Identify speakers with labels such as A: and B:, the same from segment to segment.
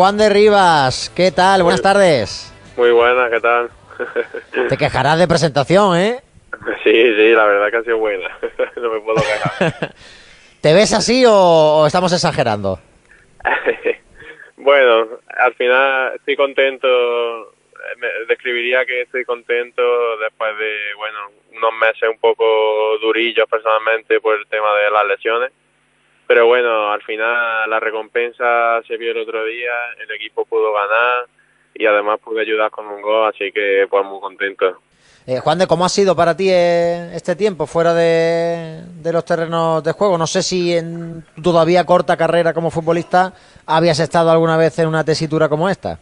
A: Juan de Rivas, ¿qué tal? Buenas tardes.
B: Muy buenas, ¿qué tal?
A: Te quejarás de presentación, ¿eh?
B: Sí, sí, la verdad que ha sido buena. no me puedo quejar.
A: ¿Te ves así o, estamos exagerando?
B: bueno, al final estoy contento. Me describiría que estoy contento después de, bueno, unos meses un poco durillos personalmente por el tema de las lesiones pero bueno, al final la recompensa se vio el otro día, el equipo pudo ganar y además pude ayudar con un gol, así que pues muy contento.
A: Eh, Juan de, ¿cómo ha sido para ti eh, este tiempo fuera de, los terrenos de juego? No sé si en tu todavía corta carrera como futbolista habías estado alguna vez en una tesitura como esta.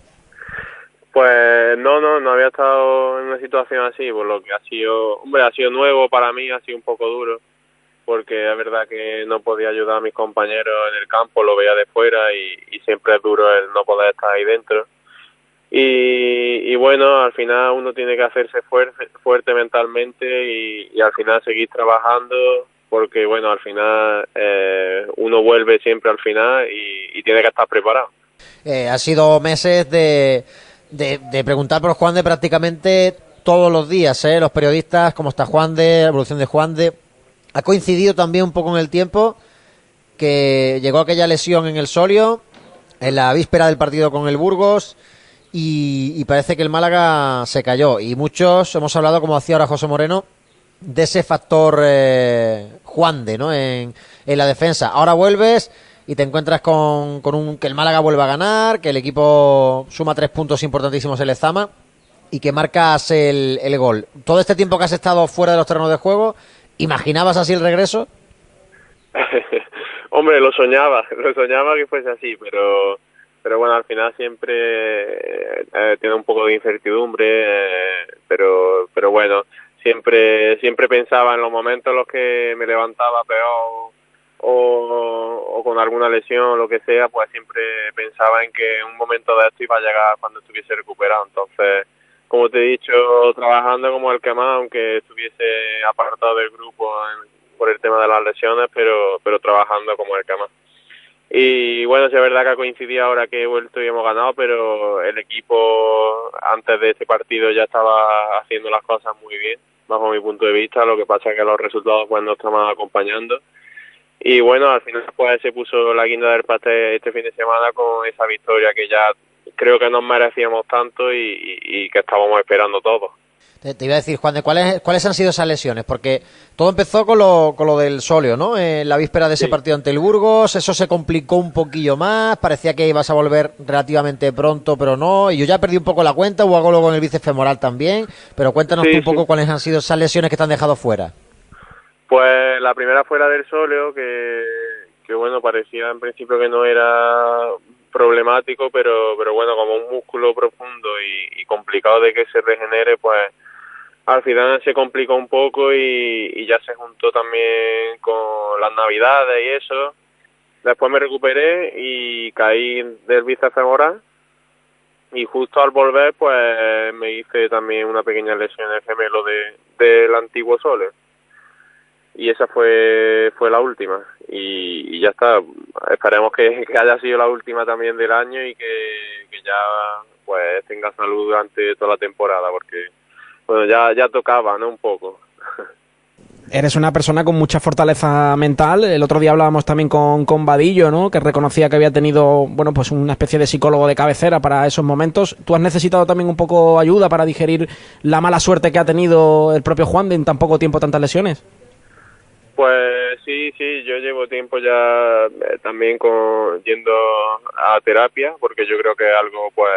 B: Pues no, no, no había estado en una situación así, por lo que ha sido, hombre, ha sido nuevo para mí, ha sido un poco duro porque es verdad que no podía ayudar a mis compañeros en el campo, lo veía de fuera y, siempre es duro el no poder estar ahí dentro. Y, bueno, al final uno tiene que hacerse fuerte, fuerte mentalmente y, al final seguir trabajando porque bueno, al final eh, uno vuelve siempre al final y, tiene que estar preparado.
A: Eh, ha sido meses de, de, preguntar por Juan de prácticamente todos los días, ¿eh? los periodistas, cómo está Juan de, la evolución de Juan de ha coincidido también un poco en el tiempo que llegó aquella lesión en el Solio, en la víspera del partido con el Burgos, y, parece que el Málaga se cayó. Y muchos hemos hablado, como decía ahora José Moreno, de ese factor eh, Juan de, ¿no? En, la defensa. Ahora vuelves y te encuentras con, un que el Málaga vuelva a ganar, que el equipo suma tres puntos importantísimos en el Zama y que marcas el, el gol. Todo este tiempo que has estado fuera de los terrenos de juego, ¿Imaginabas así el regreso?
B: Hombre, lo soñaba, lo soñaba que fuese así, pero pero bueno, al final siempre eh, tiene un poco de incertidumbre, eh, pero pero bueno, siempre siempre pensaba en los momentos en los que me levantaba peor o, o con alguna lesión o lo que sea, pues siempre pensaba en que un momento de esto iba a llegar cuando estuviese recuperado, entonces como te he dicho, trabajando como el que más, aunque estuviese apartado del grupo por el tema de las lesiones, pero, pero trabajando como el que más. Y bueno, es verdad que ha coincidido ahora que he vuelto y hemos ganado, pero el equipo antes de este partido ya estaba haciendo las cosas muy bien, bajo mi punto de vista. Lo que pasa es que los resultados pues no estaban acompañando. Y bueno, al final pues se puso la guinda del pastel este fin de semana con esa victoria que ya creo que nos merecíamos tanto y, que estábamos esperando todo.
A: Te, iba a decir, Juan, de ¿cuáles, ¿cuáles han sido esas lesiones? Porque todo empezó con lo, con lo del Solio, ¿no? En la víspera de ese partido ante el Burgos, eso se complicó un poquillo más, parecía que ibas a volver relativamente pronto, pero no, y yo ya perdí un poco la cuenta, hubo algo luego en el bíceps femoral también, pero cuéntanos tú un poco cuáles han sido esas lesiones que te han dejado fuera.
B: Pues la primera fuera del Solio, que, que bueno, parecía en principio que no era problemático, pero, pero bueno, como un músculo profundo y, complicado de que se regenere, pues al final se complicó un poco y, ya se juntó también con las navidades y eso. Después me recuperé y caí del bíceps y justo al volver pues me hice también una pequeña lesión en el gemelo de, del antiguo Sole. Y esa fue fue la última y, ya está esperemos que, haya sido la última también del año y que, ya pues tenga salud durante toda la temporada porque bueno ya ya tocaba no un poco
C: Eres una persona con mucha fortaleza mental. El otro día hablábamos también con, con Vadillo, ¿no? Que reconocía que había tenido, bueno, pues una especie de psicólogo de cabecera para esos momentos. ¿Tú has necesitado también un poco ayuda para digerir la mala suerte que ha tenido el propio Juan de en tan poco tiempo tantas lesiones?
B: Pues sí, sí, yo llevo tiempo ya eh, también con, yendo a terapia porque yo creo que es algo pues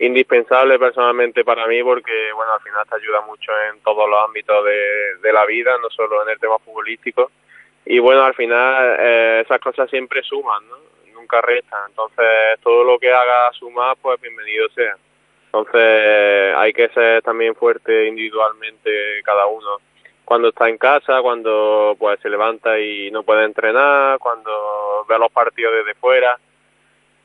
B: indispensable personalmente para mí porque bueno al final te ayuda mucho en todos los ámbitos de, la vida, no solo en el tema futbolístico. Y bueno al final eh, esas cosas siempre suman, nunca restan, entonces todo lo que haga sumar pues bienvenido sea. Entonces hay que ser también fuerte individualmente cada uno cuando está en casa, cuando pues se levanta y no puede entrenar, cuando ve los partidos desde fuera.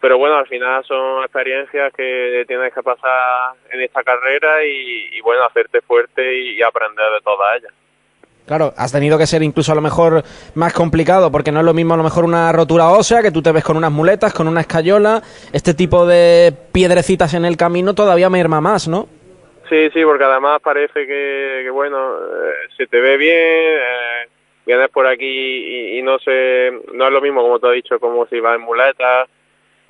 B: Pero bueno, al final son experiencias que tienes que pasar en esta carrera y, bueno, hacerte fuerte y, aprender de todas ellas.
C: Claro, has tenido que ser incluso a lo mejor más complicado, porque no es lo mismo a lo mejor una rotura ósea, que tú te ves con unas muletas, con una escayola, este tipo de piedrecitas en el camino todavía merma más, ¿no?
B: Sí, sí, porque además parece que, bueno, eh, se te ve bien, eh, vienes por aquí y, no sé, no es lo mismo como te he dicho, como si vas en muletas,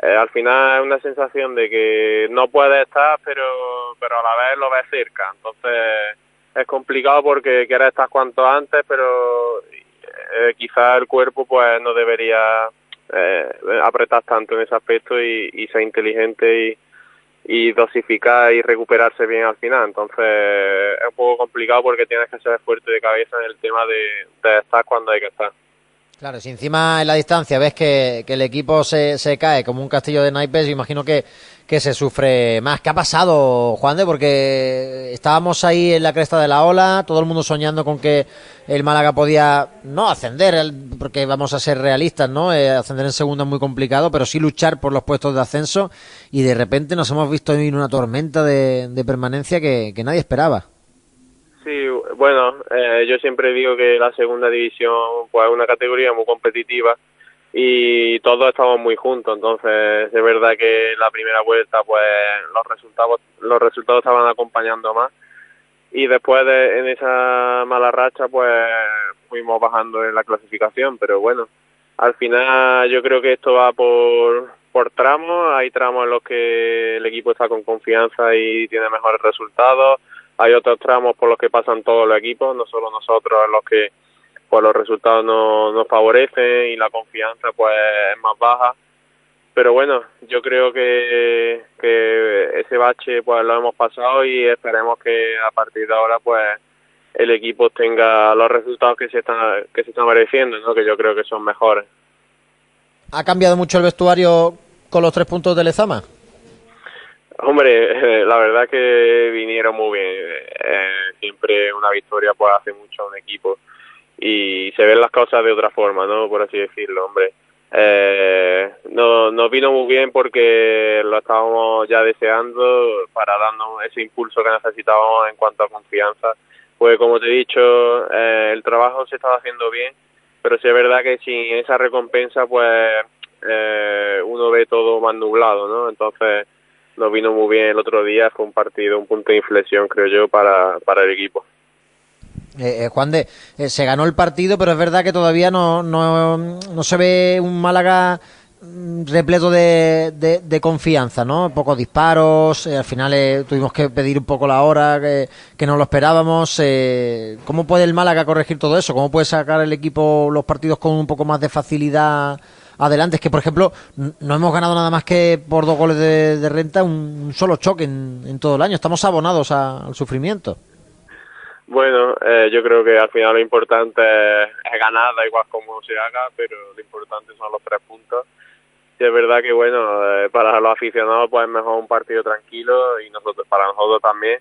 B: eh, al final es una sensación de que no puedes estar, pero, pero a la vez lo ves cerca, entonces es complicado porque quieres estar cuanto antes, pero quizás el cuerpo pues no debería apretar tanto en ese aspecto y, ser inteligente y, y, dosificar y recuperarse bien al final. Entonces es un poco complicado porque tienes que ser fuerte de cabeza en el tema de, estar cuando hay que estar.
A: Claro, si encima en la distancia ves que, el equipo se, se, cae como un castillo de naipes, imagino que, que se sufre más. ¿Qué ha pasado, Juan de? Porque estábamos ahí en la cresta de la ola, todo el mundo soñando con que el Málaga podía no ascender, porque vamos a ser realistas, ¿no? Eh, ascender en segunda es muy complicado, pero sí luchar por los puestos de ascenso y de repente nos hemos visto en una tormenta de, de permanencia que nadie esperaba.
B: Sí, bueno, eh, yo siempre digo que la segunda división pues es una categoría muy competitiva y todos estamos muy juntos, entonces es verdad que la primera vuelta pues los resultados los resultados estaban acompañando más. Y después de en esa mala racha pues fuimos bajando en la clasificación, pero bueno, al final yo creo que esto va por por tramos, hay tramos en los que el equipo está con confianza y tiene mejores resultados hay otros tramos por los que pasan todos los equipos, no solo nosotros, en los que pues los resultados no nos favorecen y la confianza pues es más baja. Pero bueno, yo creo que, ese bache pues lo hemos pasado y esperemos que a partir de ahora pues el equipo tenga los resultados que se están que se están mereciendo, ¿no? que yo creo que son mejores.
A: ¿Ha cambiado mucho el vestuario con los tres puntos de Lezama?
B: Hombre, la verdad que vinieron muy bien. Eh, siempre una victoria pues hace mucho a un equipo y se ven las cosas de otra forma, ¿no? Por así decirlo, hombre. Eh, no, nos vino muy bien porque lo estábamos ya deseando para darnos ese impulso que necesitábamos en cuanto a confianza. Pues como te he dicho, eh, el trabajo se estaba haciendo bien, pero sí es verdad que sin esa recompensa pues eh, uno ve todo más nublado, ¿no? Entonces nos vino muy bien el otro día, fue un partido, un punto de inflexión, creo yo, para, para el equipo.
A: Eh, eh Juan de, eh, se ganó el partido, pero es verdad que todavía no, no, no se ve un Málaga repleto de, de, confianza, ¿no? Pocos disparos, eh, al final tuvimos que pedir un poco la hora que, no lo esperábamos. ¿Cómo puede el Málaga corregir todo eso? ¿Cómo puede sacar el equipo los partidos con un poco más de facilidad adelante. Es que, por ejemplo, no hemos ganado nada más que por dos goles de, renta, un, solo choque en, todo el año. Estamos abonados al sufrimiento.
B: Bueno, eh, yo creo que al final lo importante es, ganar, da igual cómo se haga, pero lo importante son los tres puntos. Y es verdad que, bueno, eh, para los aficionados pues es mejor un partido tranquilo y nosotros para nosotros también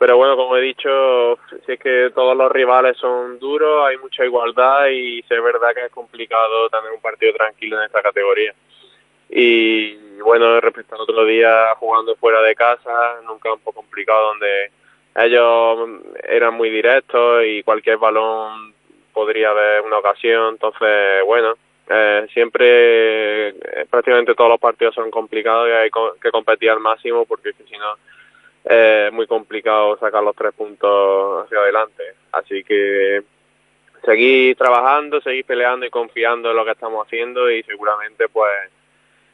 B: pero bueno, como he dicho, si es que todos los rivales son duros, hay mucha igualdad y es verdad que es complicado tener un partido tranquilo en esta categoría. Y bueno, respecto al otro día jugando fuera de casa, nunca un poco complicado donde ellos eran muy directos y cualquier balón podría haber una ocasión. Entonces, bueno, eh, siempre eh, prácticamente todos los partidos son complicados y hay que competir al máximo porque si no es muy complicado sacar los tres puntos hacia adelante. Así que seguir trabajando, seguir peleando y confiando en lo que estamos haciendo y seguramente pues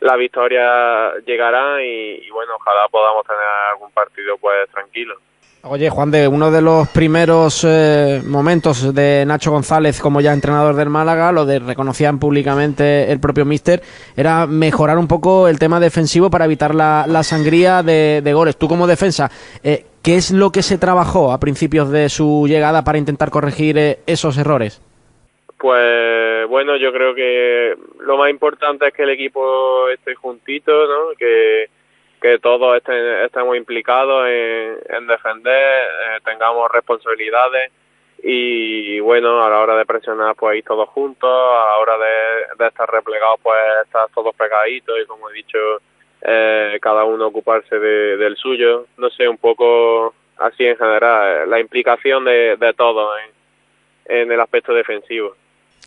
B: la victoria llegará y, y bueno, ojalá podamos tener algún partido pues tranquilo.
C: Oye, Juan, de uno de los primeros eh, momentos de Nacho González como ya entrenador del Málaga, lo de reconocían públicamente el propio Mister, era mejorar un poco el tema defensivo para evitar la, sangría de, goles. Tú como defensa, eh, ¿qué es lo que se trabajó a principios de su llegada para intentar corregir eh, esos errores?
B: Pues bueno, yo creo que lo más importante es que el equipo esté juntito, ¿no? Que que todos estemos implicados en, defender, eh, tengamos responsabilidades y bueno, a la hora de presionar pues ir todos juntos, a la hora de, estar replegados pues estar todos pegaditos y como he dicho, eh, cada uno ocuparse del suyo, no sé, un poco así en general, la implicación de, de todos en el aspecto defensivo.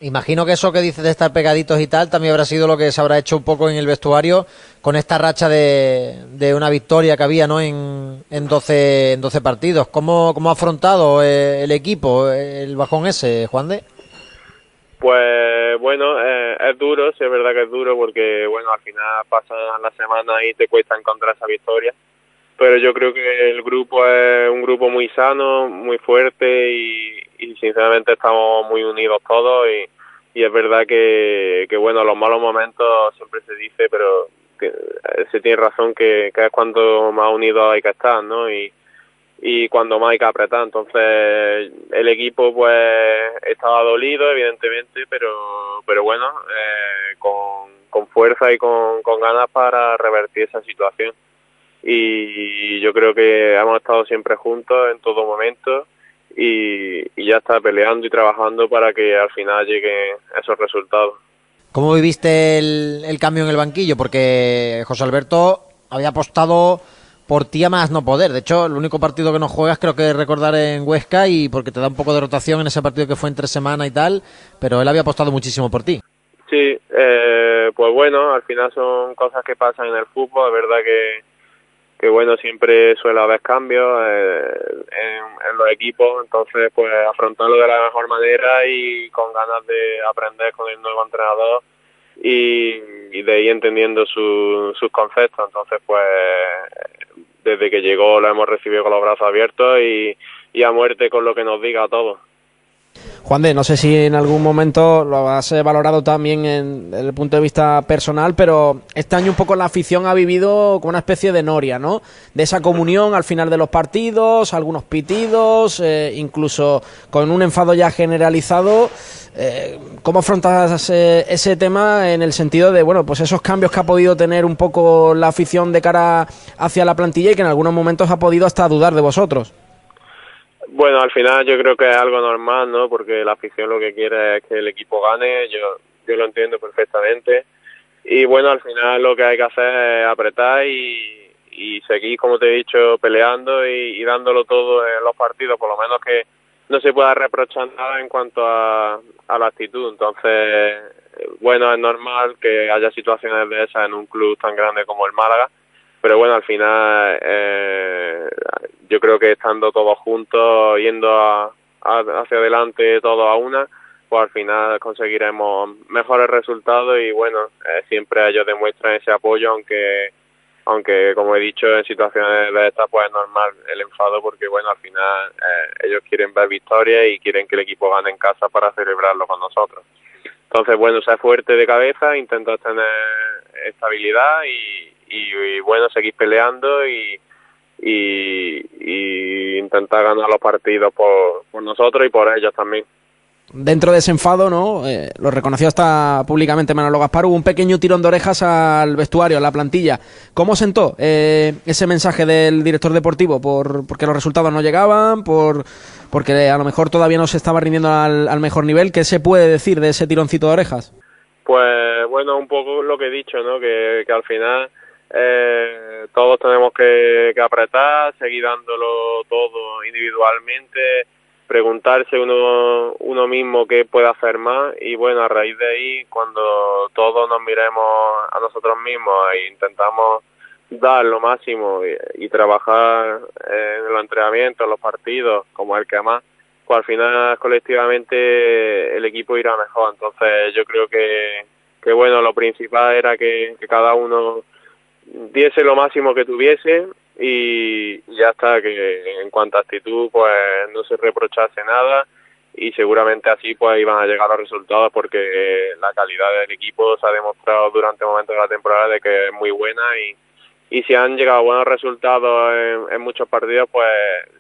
A: Imagino que eso que dices de estar pegaditos y tal también habrá sido lo que se habrá hecho un poco en el vestuario con esta racha de, de una victoria que había ¿no? en, en, 12, en 12 partidos. ¿Cómo, ¿Cómo ha afrontado eh, el equipo el bajón ese, Juan de?
B: Pues bueno, eh, es duro, sí es verdad que es duro porque bueno, al final pasan las semanas y te cuesta encontrar esa victoria. Pero yo creo que el grupo es un grupo muy sano, muy fuerte y, y sinceramente estamos muy unidos todos y, y es verdad que, que, bueno, los malos momentos siempre se dice, pero que, eh, se tiene razón que, que es cuando más unidos hay que estar, ¿no? Y, y cuando más hay que apretar. Entonces el equipo pues estaba dolido evidentemente, pero pero bueno, eh, con, con fuerza y con, con ganas para revertir esa situación. Y yo creo que hemos estado siempre juntos en todo momento y, y ya está peleando y trabajando para que al final lleguen esos resultados.
A: ¿Cómo viviste el, el cambio en el banquillo? Porque José Alberto había apostado por ti a más no poder. De hecho, el único partido que no juegas creo que recordar en Huesca y porque te da un poco de rotación en ese partido que fue entre semana y tal, pero él había apostado muchísimo por ti.
B: Sí, eh, pues bueno, al final son cosas que pasan en el fútbol, es verdad que que bueno, siempre suele haber cambios eh, en, los equipos, entonces pues afrontarlo de la mejor manera y con ganas de aprender con el nuevo entrenador y, y de ir entendiendo su, sus conceptos, entonces pues desde que llegó lo hemos recibido con los brazos abiertos y, y a muerte con lo que nos diga a todos.
C: Juan de, no sé si en algún momento lo has eh, valorado también en, en, el punto de vista personal, pero este año un poco la afición ha vivido con una especie de noria, ¿no? De esa comunión al final de los partidos, algunos pitidos, eh, incluso con un enfado ya generalizado. Eh, ¿Cómo afrontas ese, ese, tema en el sentido de, bueno, pues esos cambios que ha podido tener un poco la afición de cara hacia la plantilla y que en algunos momentos ha podido hasta dudar de vosotros?
B: Bueno, al final yo creo que es algo normal, ¿no? Porque la afición lo que quiere es que el equipo gane, yo, yo lo entiendo perfectamente. Y bueno, al final lo que hay que hacer es apretar y, seguir, como te he dicho, peleando y, y dándolo todo en los partidos, por lo menos que no se pueda reprochar nada en cuanto a, a la actitud. Entonces, bueno, es normal que haya situaciones de esas en un club tan grande como el Málaga pero bueno, al final eh, yo creo que estando todos juntos, yendo a, a, hacia adelante todos a una, pues al final conseguiremos mejores resultados y bueno, eh, siempre ellos demuestran ese apoyo, aunque aunque como he dicho en situaciones de estas pues es normal el enfado porque bueno al final eh, ellos quieren ver victorias y quieren que el equipo gane en casa para celebrarlo con nosotros. Entonces bueno ser fuerte de cabeza intentar tener estabilidad y, y, y bueno, seguir peleando y, y, y, intentar ganar los partidos por, por, nosotros y por ellos también.
C: Dentro de ese enfado, ¿no? Eh, lo reconoció hasta públicamente Manolo Gaspar, hubo un pequeño tirón de orejas al vestuario, a la plantilla. ¿Cómo sentó eh, ese mensaje del director deportivo? ¿Por, ¿Porque los resultados no llegaban? ¿Por, ¿Porque a lo mejor todavía no se estaba rindiendo al, al mejor nivel? ¿Qué se puede decir de ese tironcito de orejas?
B: Pues bueno, un poco lo que he dicho, ¿no? Que, que al final eh, todos tenemos que, apretar, seguir dándolo todo individualmente, preguntarse uno, uno mismo qué puede hacer más y bueno, a raíz de ahí, cuando todos nos miremos a nosotros mismos e intentamos dar lo máximo y, trabajar en los entrenamientos, en los partidos, como el que más, pues al final colectivamente el equipo irá mejor. Entonces yo creo que, que bueno, lo principal era que cada uno diese lo máximo que tuviese y ya está, que en cuanto a actitud pues no se reprochase nada y seguramente así pues iban a llegar los resultados porque la calidad del equipo se ha demostrado durante momentos de la temporada de que es muy buena y, y si han llegado buenos resultados en, en muchos partidos pues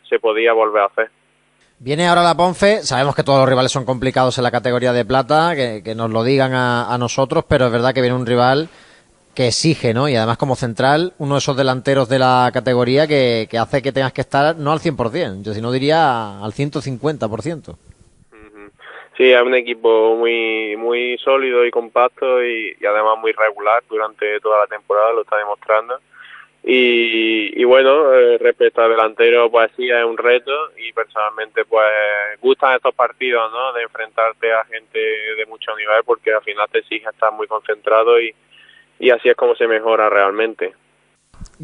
B: se podía volver a hacer.
A: Viene ahora la Ponfe, sabemos que todos los rivales son complicados en la categoría de plata, que, que nos lo digan a, a nosotros, pero es verdad que viene un rival que exige, ¿no? Y además como central, uno de esos delanteros de la categoría que, hace que tengas que estar no al 100%, yo si no diría al 150%.
B: Sí, es un equipo muy muy sólido y compacto y, y, además muy regular durante toda la temporada, lo está demostrando. Y, bueno, eh, respecto al delantero, pues sí, es un reto y personalmente pues gustan estos partidos, ¿no? De enfrentarte a gente de mucho nivel porque al final te exige estar muy concentrado y, y así es como se mejora realmente.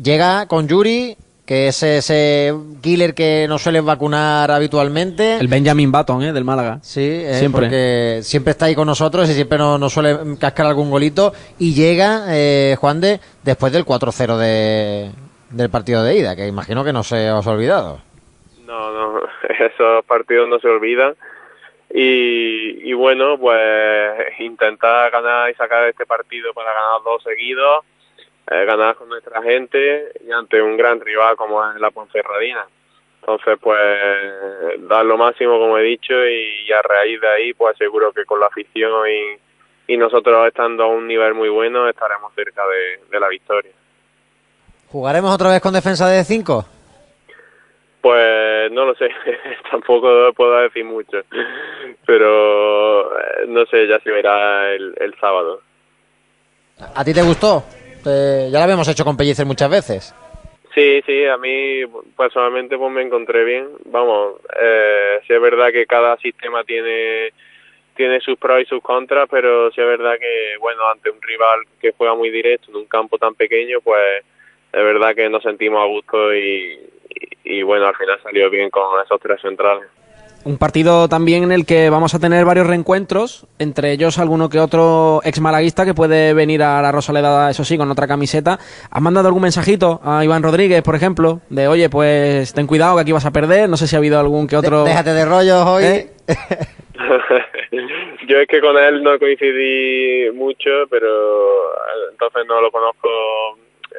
A: Llega con Yuri, que es ese killer que no suele vacunar habitualmente.
C: El Benjamin Button, ¿eh? Del Málaga.
A: Sí, eh, siempre. porque siempre está ahí con nosotros y siempre nos, suele cascar algún golito. Y llega, eh, Juan de, después del 4-0 de, del partido de ida, que imagino que no se os ha olvidado.
B: No, no, esos partidos no se olvidan. Y, y bueno, pues intentar ganar y sacar este partido para ganar dos seguidos eh, ganar con nuestra gente y ante un gran rival como es la Ponferradina. Entonces, pues, dar lo máximo, como he dicho, y, a raíz de ahí, pues seguro que con la afición y, y nosotros estando a un nivel muy bueno, estaremos cerca de, la victoria.
A: ¿Jugaremos otra vez con defensa de 5?
B: Pues no lo sé, tampoco puedo decir mucho, pero eh, no sé, ya se verá el, el sábado.
A: ¿A ti te gustó? Eh, ya lo habíamos hecho con Pellicer muchas veces.
B: Sí, sí, a mí personalmente pues me encontré bien. Vamos, eh, sí es verdad que cada sistema tiene tiene sus pros y sus contras, pero sí es verdad que, bueno, ante un rival que juega muy directo en un campo tan pequeño, pues es verdad que nos sentimos a gusto y, y bueno, al final salió bien con esos tres centrales.
C: Un partido también en el que vamos a tener varios reencuentros, entre ellos alguno que otro ex malaguista que puede venir a la Rosaleda, eso sí, con otra camiseta. ¿Has mandado algún mensajito a Iván Rodríguez, por ejemplo? De, oye, pues ten cuidado que aquí vas a perder. No sé si ha habido algún que otro.
A: Déjate de rollos hoy. ¿Eh?
B: Yo es que con él no coincidí mucho, pero eh, entonces no lo conozco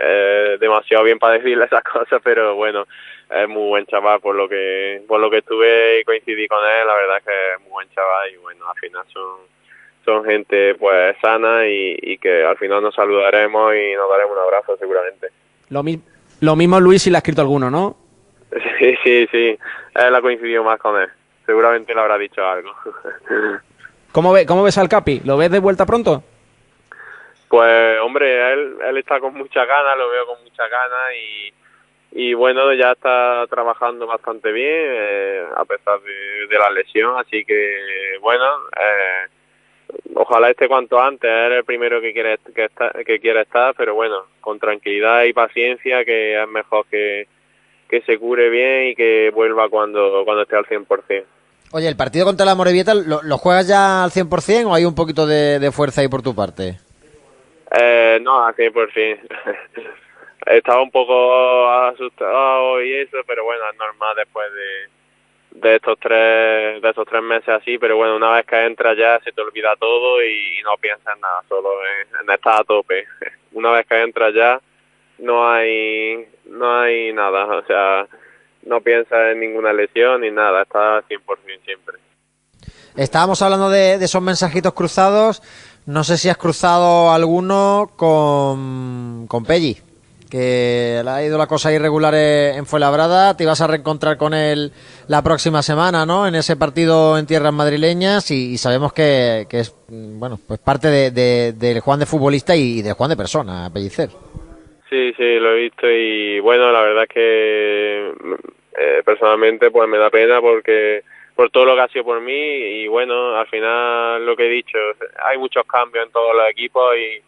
B: eh, demasiado bien para decirle esas cosas, pero bueno es muy buen chaval por lo que por lo que estuve y coincidí con él la verdad es que es muy buen chaval y bueno al final son son gente pues sana y, que al final nos saludaremos y nos daremos un abrazo seguramente
C: lo, lo mismo Luis si le ha escrito alguno ¿no?
B: sí sí sí él ha coincidido más con él seguramente le habrá dicho algo
C: ¿Cómo, ve, ¿Cómo ves al Capi? ¿Lo ves de vuelta pronto?
B: Pues hombre, él, él está con mucha ganas, lo veo con mucha ganas y, y bueno, ya está trabajando bastante bien eh, a pesar de, la lesión, así que bueno, eh, ojalá esté cuanto antes, es el primero que quiere que, está, estar, pero bueno, con tranquilidad y paciencia que es mejor que, que se cure bien y que vuelva cuando, cuando esté al 100%.
A: Oye, ¿el partido contra la Morevieta lo, juegas ya al 100% o hay un poquito de fuerza ahí por tu parte?
B: Eh, no, al 100%. estaba un poco asustado y eso, pero bueno, es normal después de, de estos tres de estos tres meses así, pero bueno, una vez que entras ya se te olvida todo y, no piensas en nada, solo en, estar a tope. Una vez que entras ya no hay no hay nada, o sea, no piensas en ninguna lesión ni nada, estás 100% siempre.
A: Estábamos hablando de, de esos mensajitos cruzados, no sé si has cruzado alguno con, con Pelli que le ha ido la cosa irregular en Fuenlabrada, te ibas a reencontrar con él la próxima semana, ¿no? En ese partido en tierras madrileñas y, sabemos que, es, bueno, pues parte de, del Juan de futbolista y, de Juan de persona, Pellicer.
B: Sí, sí, lo he visto y bueno, la verdad es que eh, personalmente pues me da pena porque por todo lo que ha sido por mí y bueno, al final lo que he dicho, hay muchos cambios en todos los equipos y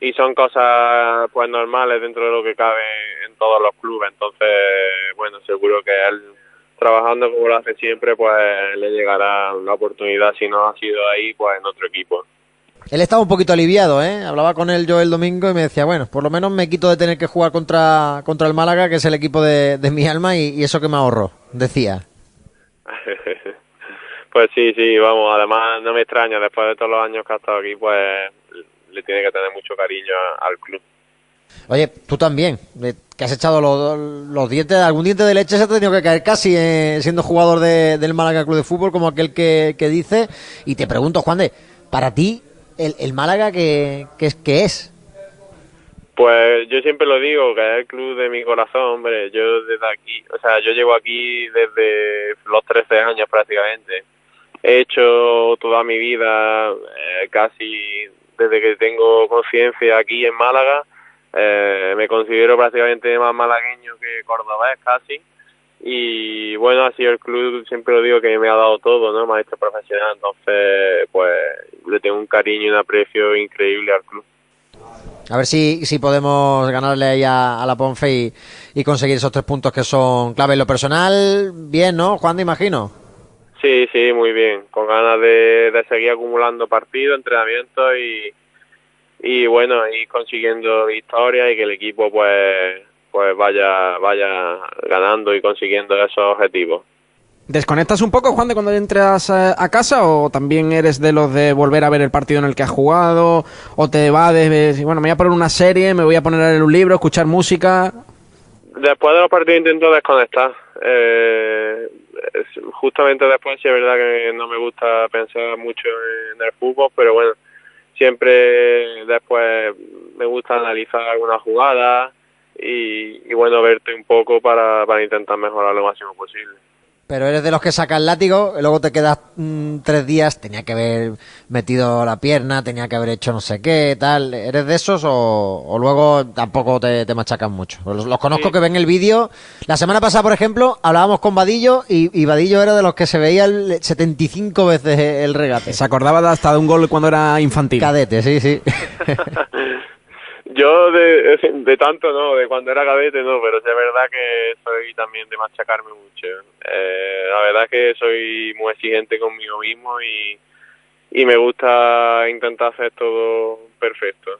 B: y son cosas pues normales dentro de lo que cabe en todos los clubes entonces bueno seguro que él trabajando como lo hace siempre pues le llegará la oportunidad si no ha sido ahí pues en otro equipo
A: él estaba un poquito aliviado, ¿eh? Hablaba con él yo el domingo y me decía, bueno, por lo menos me quito de tener que jugar contra, contra el Málaga, que es el equipo de, de mi alma, y, y eso que me ahorró, decía.
B: pues sí, sí, vamos, además no me extraña, después de todos los años que ha estado aquí, pues le tiene que tener mucho cariño al club.
A: Oye, tú también, que has echado los, dientes, algún diente de leche se ha tenido que caer casi eh, siendo jugador del Málaga Club de Fútbol, como aquel que, dice. Y te pregunto, Juan de, para ti, el, Málaga, ¿qué, es, ¿qué es?
B: Pues yo siempre lo digo, que es el club de mi corazón, hombre. Yo desde aquí, o sea, yo llevo aquí desde los 13 años prácticamente. He hecho toda mi vida eh, casi desde que tengo conciencia aquí en Málaga Eh, me considero prácticamente más malagueño que cordobés casi y bueno, ha sido el club, siempre lo digo que me ha dado todo, ¿no? Maestro profesional, entonces pues le tengo un cariño y un aprecio increíble al club.
A: A ver si, si podemos ganarle ahí a, la Ponfe y, y, conseguir esos tres puntos que son clave. En lo personal, bien, ¿no? Juan, te imagino.
B: Sí, sí, muy bien. Con ganas de, de seguir acumulando partidos, entrenamientos y, y bueno, ir consiguiendo victorias y que el equipo pues pues vaya vaya ganando y consiguiendo esos objetivos.
C: ¿Desconectas un poco, Juan, de cuando entras eh, a casa o también eres de los de volver a ver el partido en el que has jugado o te vas de, bueno, me voy a poner una serie, me voy a poner a leer un libro, escuchar música?
B: Después de los partidos intento desconectar. Eh, justamente después sí es verdad que no me gusta pensar mucho en el fútbol, pero bueno, siempre después me gusta analizar algunas jugadas y, bueno, verte un poco para, para intentar mejorar lo máximo posible.
A: Pero eres de los que saca el látigo, y luego te quedas mm, tres días, tenía que haber metido la pierna, tenía que haber hecho no sé qué, tal. ¿Eres de esos o, luego tampoco te, te machacan mucho? Los, conozco que ven el vídeo. La semana pasada, por ejemplo, hablábamos con Vadillo y, y, Vadillo era de los que se veía el 75 veces el regate.
C: Se acordaba hasta de un gol cuando era infantil.
A: Cadete, sí, sí.
B: Yo de, de tanto no, de cuando era cadete no, pero es verdad que soy también de machacarme mucho. Eh, la verdad es que soy muy exigente conmigo mismo y, y me gusta intentar hacer todo perfecto.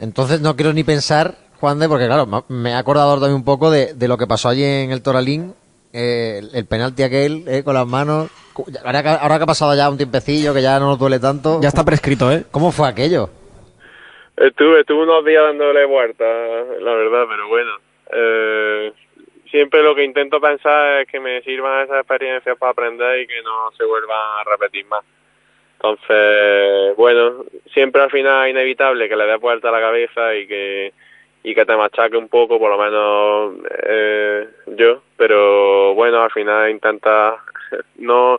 A: Entonces no quiero ni pensar, Juan de, porque claro, me he acordado también un poco de, de lo que pasó allí en el Toralín, eh, el, penalti aquel, eh, con las manos. Ahora que, ahora que ha pasado ya un tiempecillo, que ya no nos duele tanto.
C: Ya está prescrito, ¿eh?
A: ¿Cómo fue aquello?
B: Estuve, estuve unos días dándole vuelta, la verdad, pero bueno. Eh, siempre lo que intento pensar es que me sirvan esas experiencias para aprender y que no se vuelvan a repetir más. Entonces, bueno, siempre al final es inevitable que le des vuelta a la cabeza y que y que te machaque un poco, por lo menos eh, yo, pero bueno, al final intenta no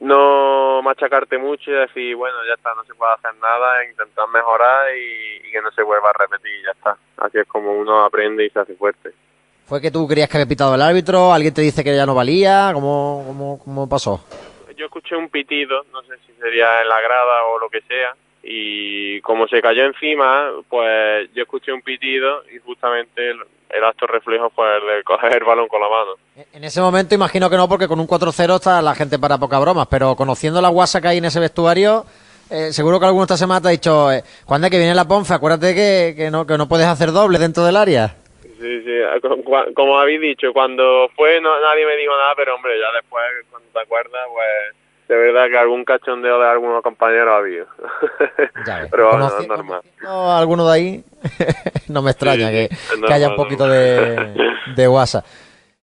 B: no machacarte mucho y decir, bueno, ya está, no se puede hacer nada, intentar mejorar y, que no se vuelva a repetir y ya está. Así es como uno aprende y se hace fuerte.
A: ¿Fue que tú querías que había pitado el árbitro? ¿Alguien te dice que ya no valía? ¿Cómo, cómo, cómo pasó?
B: Yo escuché un pitido, no sé si sería en la grada o lo que sea, y como se cayó encima, pues yo escuché un pitido y justamente el acto reflejo fue el de coger el balón con la mano.
A: En ese momento imagino que no, porque con un 4-0 está la gente para poca bromas, pero conociendo la guasa que hay en ese vestuario, eh, seguro que alguno esta semana te ha dicho, eh, cuando que viene la Ponfe, acuérdate que, que, no, que no puedes hacer doble dentro del área.
B: Sí, sí, como habéis dicho, cuando fue no, nadie me dijo nada, pero hombre, ya después, cuando te acuerdas, pues de verdad que algún cachondeo de algunos compañeros ha habido. Pero bueno, es normal.
A: alguno de ahí, no me extraña que, haya un poquito de, de WhatsApp.